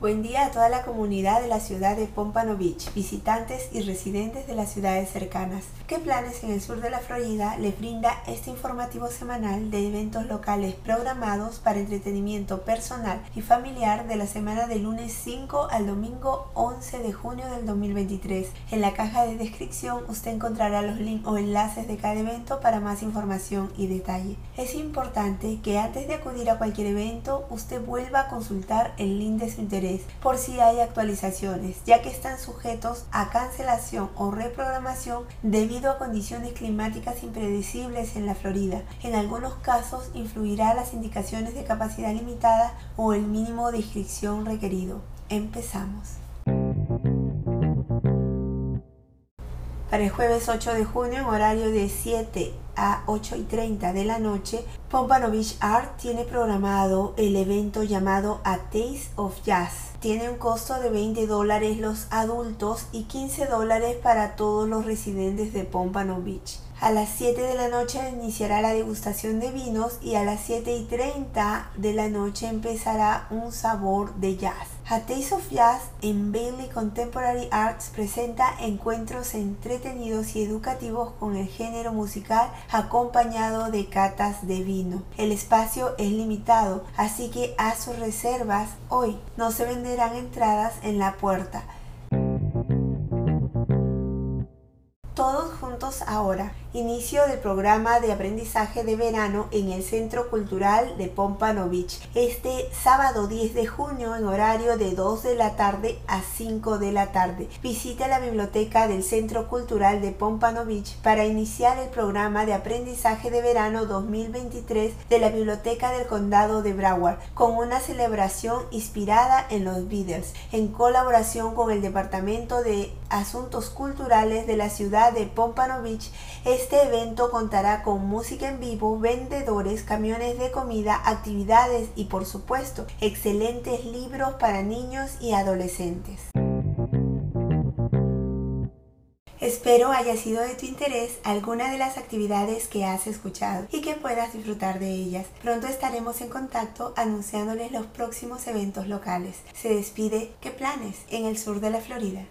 Buen día a toda la comunidad de la ciudad de Pompano Beach, visitantes y residentes de las ciudades cercanas. ¿Qué planes en el sur de la Florida les brinda este informativo semanal de eventos locales programados para entretenimiento personal y familiar de la semana del lunes 5 al domingo 11 de junio del 2023? En la caja de descripción usted encontrará los links o enlaces de cada evento para más información y detalle. Es importante que antes de acudir a cualquier evento usted vuelva a consultar el link de su interés por si hay actualizaciones, ya que están sujetos a cancelación o reprogramación debido a condiciones climáticas impredecibles en la Florida. En algunos casos influirá las indicaciones de capacidad limitada o el mínimo de inscripción requerido. Empezamos. Para el jueves 8 de junio, en horario de 7 a 8 y 30 de la noche, Pompano Beach Art tiene programado el evento llamado A Taste of Jazz. Tiene un costo de 20 dólares los adultos y 15 dólares para todos los residentes de Pompano Beach. A las 7 de la noche iniciará la degustación de vinos y a las 7 y 30 de la noche empezará un sabor de jazz. A Taste of Jazz en Bailey Contemporary Arts presenta encuentros entretenidos y educativos con el género musical acompañado de catas de vino. El espacio es limitado, así que haz sus reservas hoy. No se venderán entradas en la puerta. Todos juntos ahora. Inicio del programa de aprendizaje de verano en el Centro Cultural de Pompano Beach. Este sábado 10 de junio en horario de 2 de la tarde a 5 de la tarde. Visite la biblioteca del Centro Cultural de Pompano Beach para iniciar el programa de aprendizaje de verano 2023 de la Biblioteca del Condado de Broward con una celebración inspirada en los Beatles en colaboración con el Departamento de Asuntos Culturales de la ciudad de Pompano Beach. Este evento contará con música en vivo, vendedores, camiones de comida, actividades y por supuesto excelentes libros para niños y adolescentes. Espero haya sido de tu interés alguna de las actividades que has escuchado y que puedas disfrutar de ellas. Pronto estaremos en contacto anunciándoles los próximos eventos locales. Se despide ¿Qué planes en el sur de la Florida?